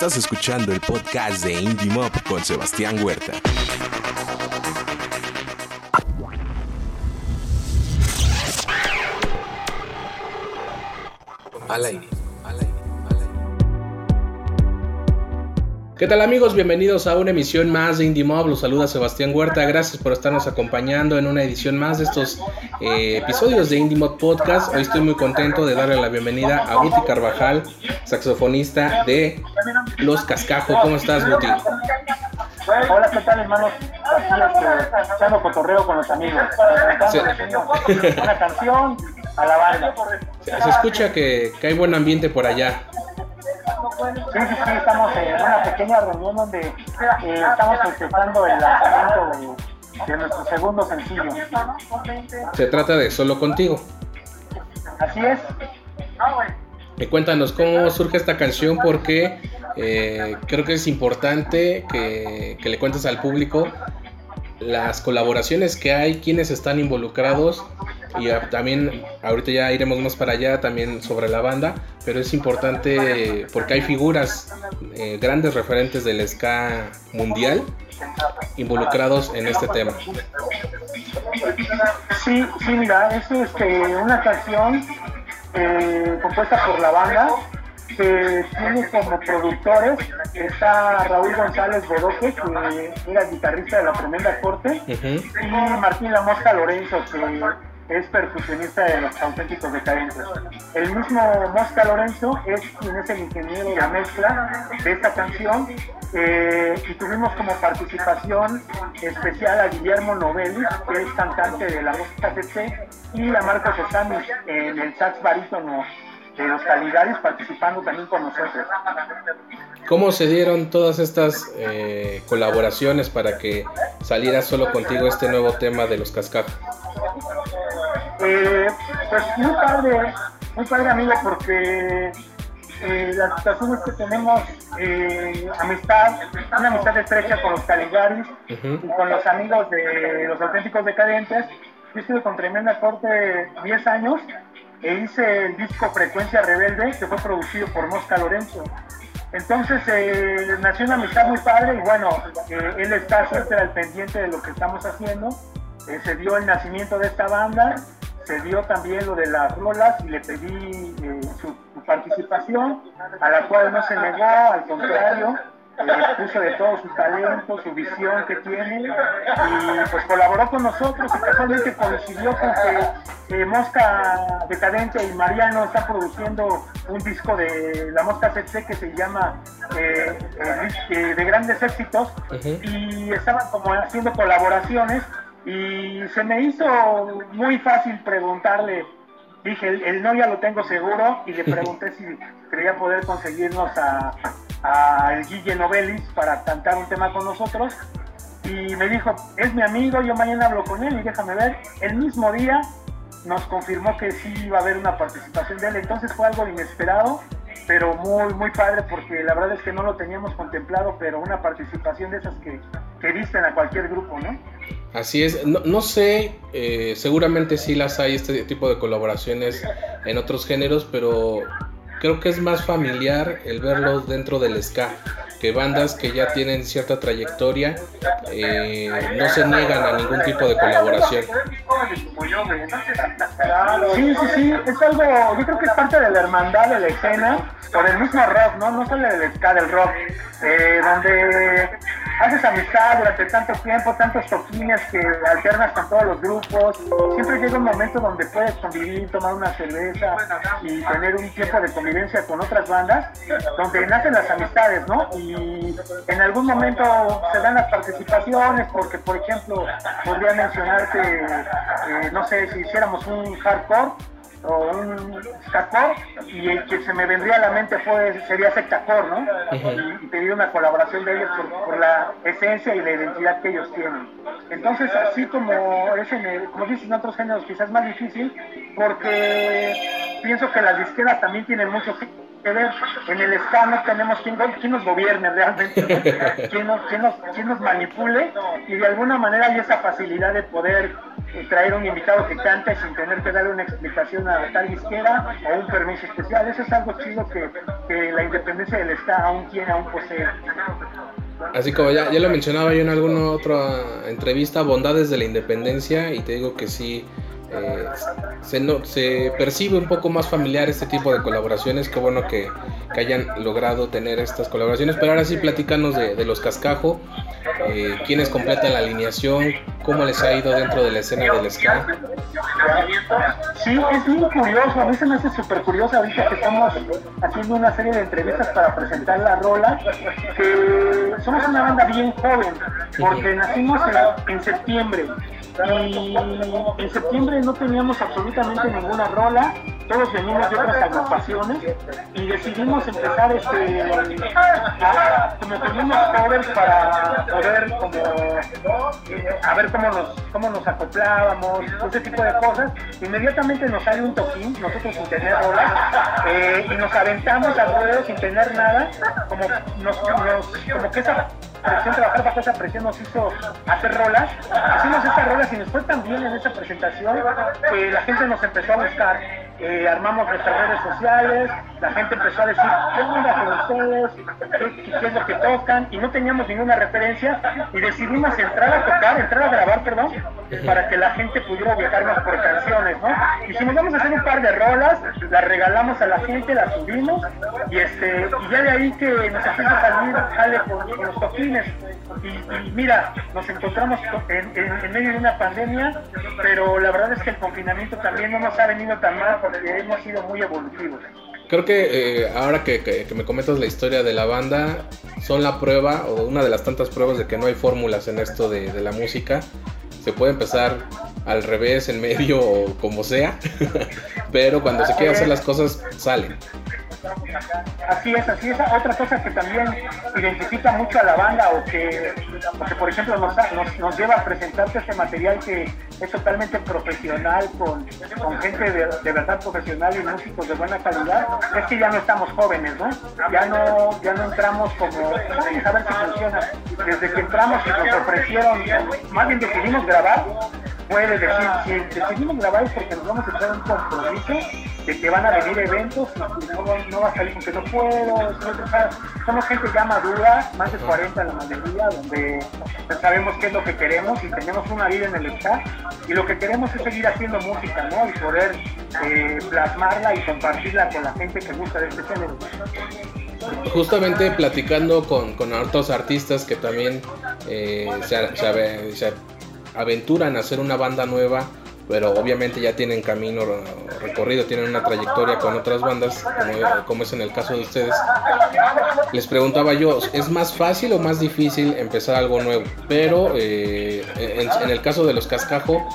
Estás escuchando el podcast de Indie Mob con Sebastián Huerta. Al aire. ¿Qué tal amigos? Bienvenidos a una emisión más de Indie Mob. Los saluda Sebastián Huerta. Gracias por estarnos acompañando en una edición más de estos eh, episodios de Indie Mob Podcast. Hoy estoy muy contento de darle la bienvenida a Guti Carvajal, saxofonista de Los Cascajo. ¿Cómo estás, Guti? Hola, ¿qué tal, hermanos? Aquí este, echando cotorreo con los amigos. Sí. Una canción a la banda. Se escucha que, que hay buen ambiente por allá. Sí, sí, sí, estamos en una pequeña reunión donde eh, estamos festejando el lanzamiento de, de nuestro segundo sencillo. Se trata de Solo Contigo. Así es. Y cuéntanos cómo surge esta canción porque eh, creo que es importante que, que le cuentes al público las colaboraciones que hay, quienes están involucrados y a- también ahorita ya iremos más para allá también sobre la banda, pero es importante porque hay figuras, eh, grandes referentes del ska mundial involucrados en este tema. Sí, sí, mira, es este, una canción eh, compuesta por la banda que tiene como productores está Raúl González Bodoque, que era guitarrista de la Tremenda Corte, y Martín La Mosca Lorenzo, que es percusionista de los auténticos decadentes. El mismo Mosca Lorenzo es quien es el ingeniero de la mezcla de esta canción eh, y tuvimos como participación especial a Guillermo Novelli, que es cantante de la música CC, y a Marcos Osamis en el sax barítono de los Caligaris participando también con nosotros. ¿Cómo se dieron todas estas eh, colaboraciones para que saliera solo contigo este nuevo tema de los cascajos? Eh, pues muy padre, muy padre amigo, porque eh, las situaciones que tenemos, eh, amistad, una amistad estrecha con los Caligaris y con los amigos de los auténticos decadentes. Yo estuve con tremenda corte 10 años e hice el disco Frecuencia Rebelde, que fue producido por Mosca Lorenzo. Entonces eh, nació una amistad muy padre y bueno, eh, él está siempre al pendiente de lo que estamos haciendo. Se dio el nacimiento de esta banda, se dio también lo de las rolas y le pedí eh, su, su participación, a la cual no se negó, al contrario, eh, puso de todo su talento, su visión que tiene y pues colaboró con nosotros y casualmente coincidió con que eh, Mosca Decadente y Mariano están produciendo un disco de la Mosca CC que se llama eh, eh, de grandes éxitos Ujú. y estaban como haciendo colaboraciones y se me hizo muy fácil preguntarle, dije, el, no ya lo tengo seguro y le pregunté si quería poder conseguirnos a, a el Guille Novelis para cantar un tema con nosotros y me dijo, es mi amigo, yo mañana hablo con él y déjame ver. El mismo día nos confirmó que sí iba a haber una participación de él, entonces fue algo inesperado, pero muy, muy padre porque la verdad es que no lo teníamos contemplado, pero una participación de esas que, que visten a cualquier grupo, ¿no? Así es, no, sé, eh, seguramente sí las hay este tipo de colaboraciones en otros géneros, pero creo que es más familiar el verlos dentro del ska, que bandas que ya tienen cierta trayectoria eh, no se niegan a ningún tipo de colaboración. Sí, sí, sí, es algo, yo creo que es parte de la hermandad de la escena, por el mismo rock, ¿no? No solo del ska, del rock, eh, donde haces amistad durante tanto tiempo, tantos toquines que alternas con todos los grupos, siempre llega un momento donde puedes convivir, tomar una cerveza y tener un tiempo de convivencia con otras bandas, donde nacen las amistades, ¿no? En algún momento se dan las participaciones, porque por ejemplo, podría mencionarte, eh, no sé, si hiciéramos un hardcore, o un skatcore y el que se me vendría a la mente fue sería sectacore, ¿no? Y, y pedir una colaboración de ellos por, por la esencia y la identidad que ellos tienen. Entonces, así como es en el- como dices en otros géneros, quizás más difícil, porque pienso que las disqueras también tienen mucho que ver. En el ska no tenemos quien, quien nos gobierne realmente, ¿no? quien, nos, quien nos- quien nos manipule y de alguna manera hay esa facilidad de poder eh, traer un invitado que cante sin tener que darle una explicación a tal izquierda o un permiso especial. Eso es algo chido que, que la independencia del Estado aún tiene, aún posee. Así como ya, ya lo mencionaba yo en alguna otra entrevista, bondades de la independencia, y te digo que sí, eh, se, no, se percibe un poco más familiar este tipo de colaboraciones. Qué bueno que, que hayan logrado tener estas colaboraciones. Pero ahora sí, platícanos de, los Cascajo. Eh, quiénes completan la alineación, cómo les ha ido dentro de la escena del ska. Sí, es muy curioso, a mí se me hace súper curioso ahorita que estamos haciendo una serie de entrevistas para presentar la rola, que somos una banda bien joven, porque nacimos en, en septiembre y en septiembre no teníamos absolutamente ninguna rola, todos venimos de otras agrupaciones y decidimos empezar este como teníamos covers para poder como a ver cómo nos cómo nos acoplábamos, ese tipo de cosas. Inmediatamente nos sale un toquín, nosotros sin tener rolas, eh, y nos aventamos al ruedo sin tener nada, como nos, como que esa presión, trabajar bajo esa presión nos hizo hacer rolas. Hicimos estas rolas y nos fue tan bien en esa presentación que la gente nos empezó a buscar. Eh, armamos nuestras redes sociales, la gente empezó a decir, ¿qué onda con ustedes? ¿Qué, qué es lo que tocan? Y no teníamos ninguna referencia y decidimos entrar a tocar, entrar a grabar, perdón, para que la gente pudiera viajarnos por canciones, ¿no? Y si nos vamos a hacer un par de rolas, las regalamos a la gente, las subimos y este y ya de ahí que nos empieza a salir, sale con, con los toquines. Y, y, mira, nos encontramos en, en, en, medio de una pandemia, pero la verdad es que el confinamiento también no nos ha venido tan mal Creo que eh, ahora que, me comentas la historia de la banda, son la prueba o una de las tantas pruebas de que no hay fórmulas en esto de, de la música. Se puede empezar al revés, en medio o como sea, pero cuando se quiere hacer las cosas salen. Así es, así es. Otra cosa que también identifica mucho a la banda o que, por ejemplo, nos, nos, lleva a presentarte este material que es totalmente profesional, con, gente de, de, verdad profesional y músicos de buena calidad, es que ya no estamos jóvenes, ¿no? Ya no, ya no entramos como, a ver si funciona. Desde que entramos y nos ofrecieron, más bien decidimos grabar, puede decir, si decidimos grabar es porque nos vamos a echar un compromiso de que van a venir eventos y no, no va a salir porque no puedo. Somos gente ya madura, más de 40 la mayoría, donde sabemos qué es lo que queremos y tenemos una vida en el staff y lo que queremos es seguir haciendo música, ¿no? Y poder eh, plasmarla y compartirla con la gente que gusta de este género. Justamente platicando con, con otros artistas que también eh, se, se aventuran a hacer una banda nueva, pero obviamente ya tienen camino recorrido, tienen una trayectoria con otras bandas, como, es en el caso de ustedes. Les preguntaba yo, ¿es más fácil o más difícil empezar algo nuevo? Pero eh, en, en, el caso de los Cascajo,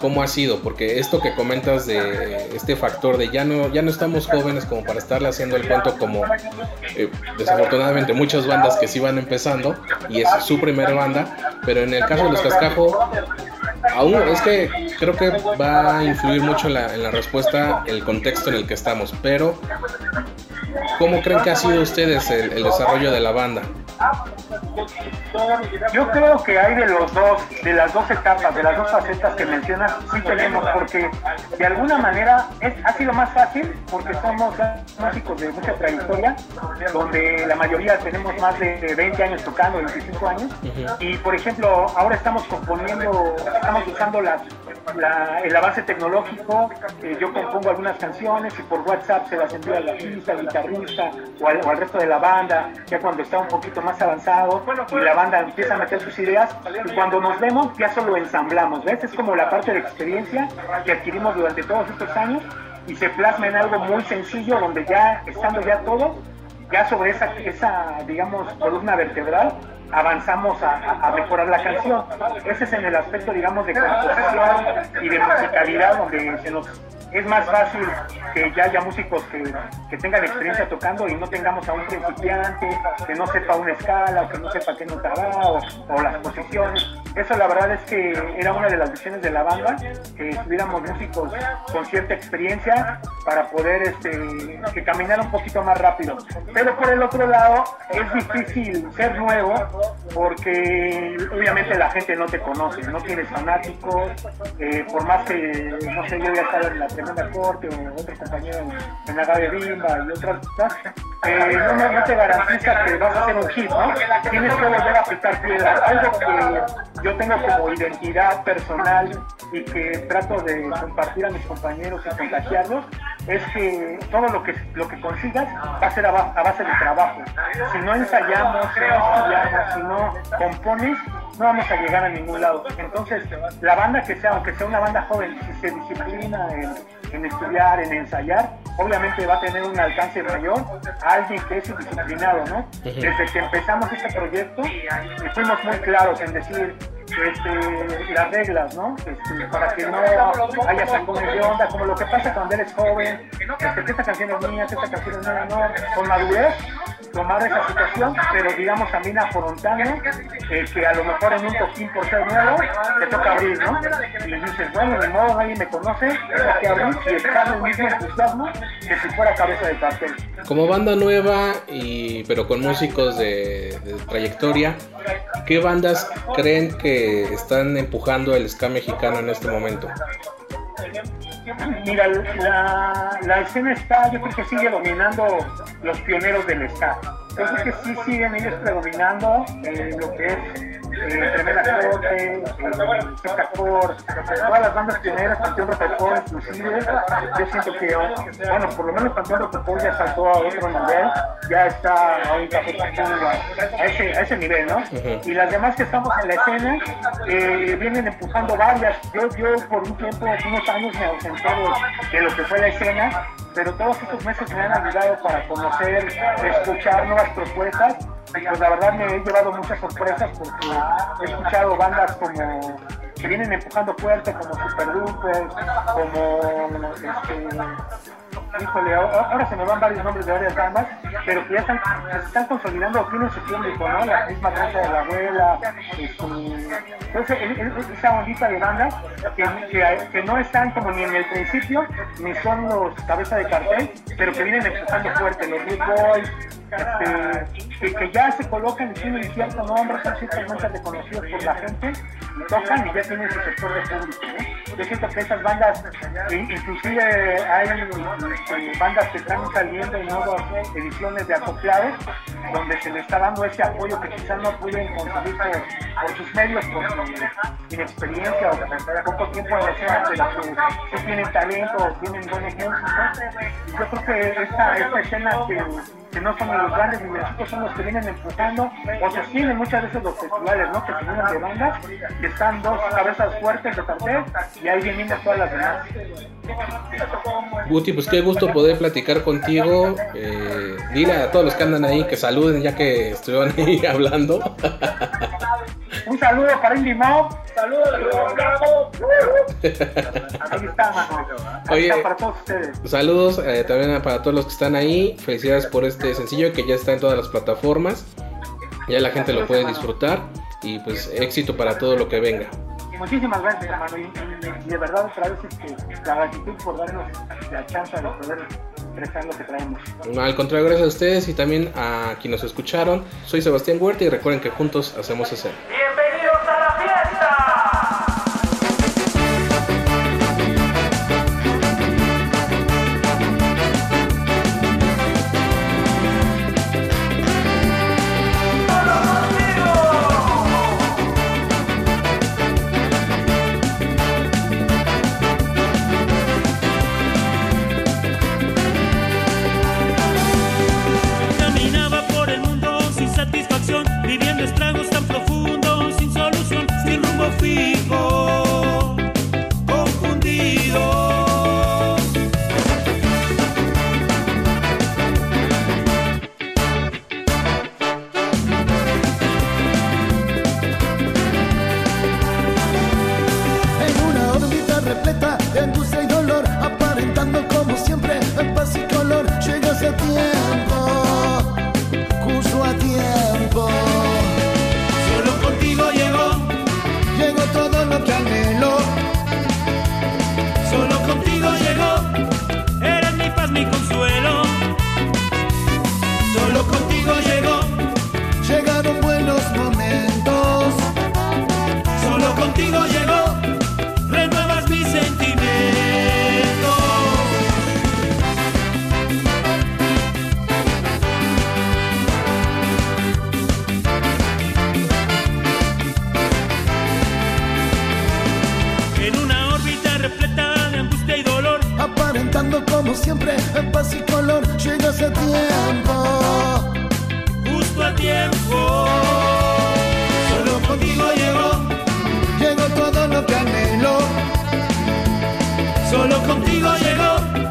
¿cómo ha sido? Porque esto que comentas de este factor de ya no, ya no estamos jóvenes como para estarle haciendo el cuento como eh, desafortunadamente muchas bandas que sí van empezando y es su primera banda, pero en el caso de los Cascajo aún es que creo que va a influir mucho en la, en la, respuesta el contexto en el que estamos, pero ¿cómo creen que ha sido ustedes el, el desarrollo de la banda? Yo creo que hay de los dos, de las dos etapas, de las dos facetas que mencionas, sí tenemos, porque de alguna manera es, ha sido más fácil porque somos músicos de mucha trayectoria, donde la mayoría tenemos más de 20 años tocando, 25 años, uh -huh. y por ejemplo, ahora estamos componiendo, estamos usando las la, el avance tecnológico, eh, yo compongo algunas canciones y por WhatsApp se las envío al artista, al guitarrista o al, o al, resto de la banda, ya cuando está un poquito más avanzado y la banda empieza a meter sus ideas y cuando nos vemos ya solo ensamblamos, ¿ves? Es como la parte de experiencia que adquirimos durante todos estos años y se plasma en algo muy sencillo donde ya estando ya todo, ya sobre esa, esa digamos, columna vertebral avanzamos a, a, mejorar la canción. Ese es en el aspecto, digamos, de composición y de musicalidad, donde se nos es más fácil que ya haya músicos que, que tengan experiencia tocando y no tengamos a un principiante que no sepa una escala o que no sepa qué nota va o, o las posiciones. Eso la verdad es que era una de las visiones de la banda, que tuviéramos músicos con cierta experiencia para poder este, que caminar un poquito más rápido. Pero por el otro lado es difícil ser nuevo porque obviamente la gente no te conoce, no tienes fanáticos, eh, por más que, no sé, yo ya estaba en la tremenda corte o otro compañero en la de Bimba y otras eh, no, no, te garantiza que vas a hacer un hit, ¿no? Tienes que volver a picar piedra. Algo que yo tengo como identidad personal y que trato de compartir a mis compañeros y contagiarlos es que todo lo que lo que consigas va a ser a, base de trabajo. Si no ensayamos, si no estudiamos, si no compones, no vamos a llegar a ningún lado. Entonces, la banda que sea, aunque sea una banda joven, si se disciplina en, en estudiar, en ensayar, obviamente va a tener un alcance mayor a alguien que es disciplinado, ¿no? Desde que empezamos este proyecto, fuimos muy claros en decir, este, las reglas, ¿no? Este, para que no haya sacones de onda, como lo que pasa cuando eres joven, este, que esta canción es mía, que esta canción es mía, no, con madurez, tomar esa situación, pero digamos también afrontando eh, que a lo mejor en un toquín por ser nuevo, te toca abrir, ¿no? Y dices, bueno, de modo nadie me conoce, tengo que abrir y estar mismo entusiasmo que si fuera cabeza de cartel. Como banda nueva, y pero con músicos de, de trayectoria, ¿qué bandas creen que están empujando el ska mexicano en este momento? Mira, la, la escena está, yo creo que sigue dominando los pioneros del ska. Yo creo que sí siguen ellos predominando en lo que es eh, Tremenda Corte, Cacor, todas las bandas pioneras, Panteón Rococó inclusive, yo siento que, bueno, por lo menos Panteón Rococó ya saltó a otro nivel, ya está ahorita a ese, a ese nivel, ¿no? Y las demás que estamos en la escena eh, vienen empujando varias. Yo, yo por un tiempo, unos años me ausenté de, lo que fue la escena, pero todos estos meses me han ayudado para conocer, escuchar nuevas propuestas pues la verdad me he llevado muchas sorpresas porque he escuchado bandas como que vienen empujando fuerte como Super como este, híjole, ahora se me van varios nombres de varias bandas, pero que ya están, se están consolidando, tienen su público, ¿no? La misma danza de la abuela, este, entonces esa ondita de bandas que, que, que, no están como ni en el principio, ni son los cabeza de cartel, pero que vienen empujando fuerte, los Big Boys, este, que, ya se colocan y tienen cierto nombre, son ciertamente reconocidos por la gente, tocan y ya tienen su sector de público. Yo siento que esas bandas, inclusive hay bandas que están saliendo en nuevas ediciones de acoplados, donde se le está dando ese apoyo que quizás no pueden conseguir por, sus medios, por su inexperiencia o poco tiempo en la escena, pero que tienen talento o tienen buen ejemplo. Yo creo que esta, esta escena que que no son los grandes ni chicos son los que vienen empujando o sostienen muchas veces los festivales, ¿no? Que se vienen de bandas y están dos cabezas fuertes de cartel y ahí vienen todas las demás. Guti, pues qué gusto poder platicar contigo. Eh, dile a todos los que andan ahí que saluden ya que estuvieron ahí hablando. Un saludo para Indy Saludos, Ahí está, mano. Oye, para todos ustedes. Saludos eh, también para todos los que están ahí. Felicidades por este sencillo que ya está en todas las plataformas. Ya la gente lo puede disfrutar. Y pues éxito para todo lo que venga. Muchísimas gracias, hermano. Y, de verdad, otra vez, este, la gratitud por darnos la chance de poder expresar lo que traemos. No, al contrario, gracias a ustedes y también a quienes nos escucharon. Soy Sebastián Huerta y recuerden que juntos hacemos ese. como siempre en paz y color llegas a tiempo. Justo a tiempo. Solo contigo llegó llegó todo lo que anhelo. Solo contigo llegó